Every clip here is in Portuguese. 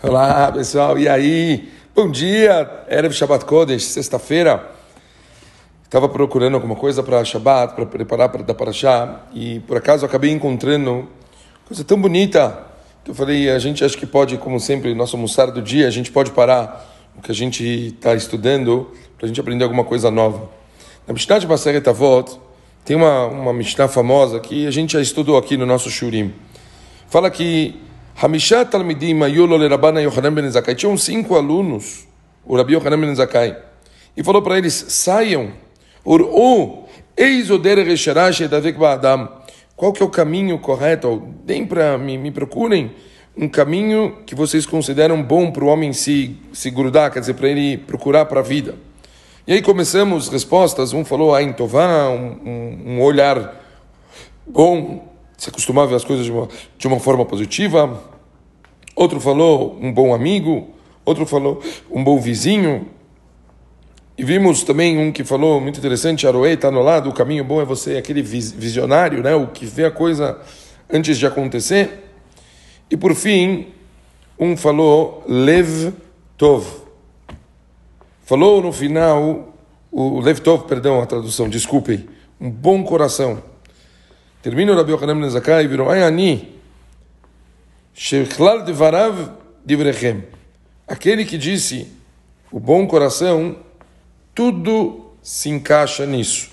Olá pessoal, e aí? Bom dia, Erev Shabbat Kodesh, sexta-feira. Estava procurando alguma coisa para Shabbat, para preparar para dar para chá, e por acaso acabei encontrando coisa tão bonita que eu falei, a gente acha que pode, como sempre, nosso almoçar do dia, a gente pode parar o que a gente está estudando para a gente aprender alguma coisa nova. Na Mishnah de Maseret Avot tem uma, uma Mishnah famosa que a gente já estudou aqui no nosso Shurim. Fala que Hamishat Talmidim Ayulo Lerabana Yohanan Ben Zakai. Tinham cinco alunos, o Rabi Yohanan Ben Zakai. E falou para eles, saiam. Uru, eis o dere resharash edavek ba'adam. Qual que é o caminho correto? Deem para me, me procurem um caminho que vocês consideram bom para o homem se, se grudar, quer dizer, para ele procurar para a vida. E aí começamos respostas. Um falou, Ain Tová, um, um, um olhar bom se acostumar a ver as coisas de uma, de uma forma positiva. Outro falou um bom amigo, outro falou um bom vizinho. E vimos também um que falou muito interessante, Aroei está no lado, o caminho bom é você, aquele visionário, né, o que vê a coisa antes de acontecer. E por fim, um falou Lev Tov. Falou no final, o Lev Tov, perdão a tradução, desculpem, um bom coração. Termina o Rabi Yochanan Ben Zakai e virou, ai ani, shechlal devarav divrechem. Aquele que disse, o bom coração, tudo se encaixa nisso.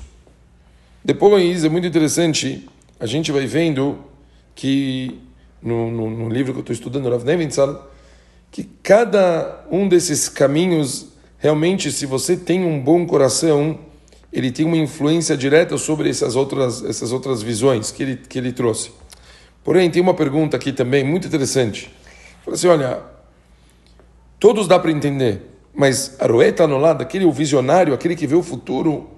Depois, é muito interessante, a gente vai vendo que, no, no, no livro que eu estou estudando, Rav Nevintzal, que cada um desses caminhos, realmente, se você tem um bom coração, ele tem uma influência direta sobre essas outras, essas outras visões que ele, que ele trouxe. Porém, tem uma pergunta aqui também muito interessante. Fala assim, olha, todos dá para entender, mas Aroé está no lado, aquele o visionário, aquele que vê o futuro,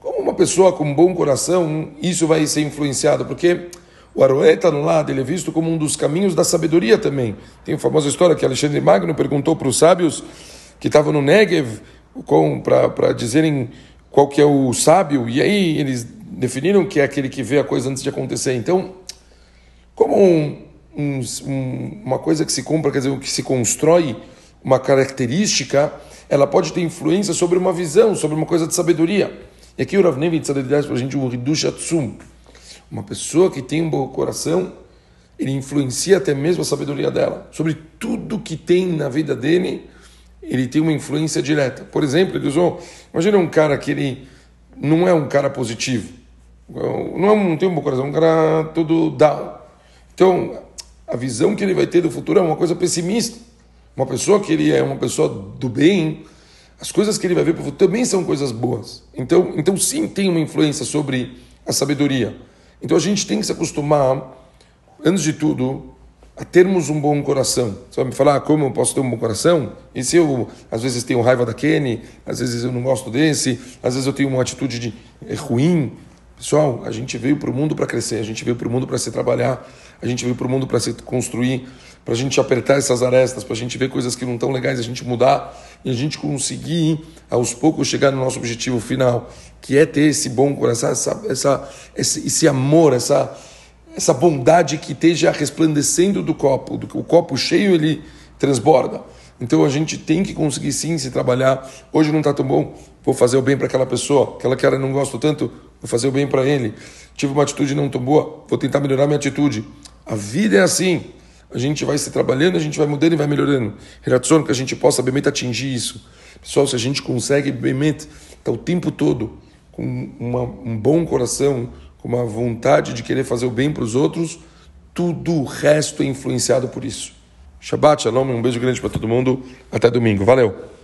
como uma pessoa com um bom coração, isso vai ser influenciado, porque o Aroé está no lado, ele é visto como um dos caminhos da sabedoria também. Tem a famosa história que Alexandre Magno perguntou para os sábios que estavam no Negev para dizerem qual que é o sábio, e aí eles definiram que é aquele que vê a coisa antes de acontecer. Então, como um, um, uma coisa que se compra, quer dizer, que se constrói, uma característica, ela pode ter influência sobre uma visão, sobre uma coisa de sabedoria. E aqui o Rav Nevitz traz para a gente um Hidush Atsum. Uma pessoa que tem um bom coração, ele influencia até mesmo a sabedoria dela. Sobre tudo que tem na vida dele, ele tem uma influência direta. Por exemplo, ele usou, imagina um cara que ele não é um cara positivo, não, é não tem um bom coração, é um cara todo down. Então, a visão que ele vai ter do futuro é uma coisa pessimista. Uma pessoa que ele é uma pessoa do bem, as coisas que ele vai ver para o futuro também são coisas boas. Então, então sim, tem uma influência sobre a sabedoria. Então a gente tem que se acostumar, antes de tudo, a termos um bom coração. Você vai me falar ah, como eu posso ter um bom coração? E se eu, às vezes, tenho raiva da Kenny, às vezes eu não gosto desse, às vezes eu tenho uma atitude de, é, ruim. Pessoal, a gente veio para o mundo para crescer, a gente veio para o mundo para se trabalhar, a gente veio para o mundo para se construir, para a gente apertar essas arestas, para a gente ver coisas que não estão legais, a gente mudar e a gente conseguir, aos poucos, chegar no nosso objetivo final, que é ter esse bom coração, essa, essa, esse, esse amor, essa essa bondade que esteja resplandecendo do copo, o copo cheio ele transborda. Então a gente tem que conseguir sim se trabalhar. Hoje não está tão bom, vou fazer o bem para aquela pessoa, aquela que ela não gosto tanto, vou fazer o bem para ele. Tive uma atitude não tão boa, vou tentar melhorar minha atitude. A vida é assim. A gente vai se trabalhando, a gente vai mudando e vai melhorando. Reação que a gente possa bem atingir isso. Pessoal, se a gente consegue bem estar tá o tempo todo com uma, um bom coração, com uma vontade de querer fazer o bem para os outros, tudo o resto é influenciado por isso. Shabbat Shalom, um beijo grande para todo mundo. Até domingo. Valeu!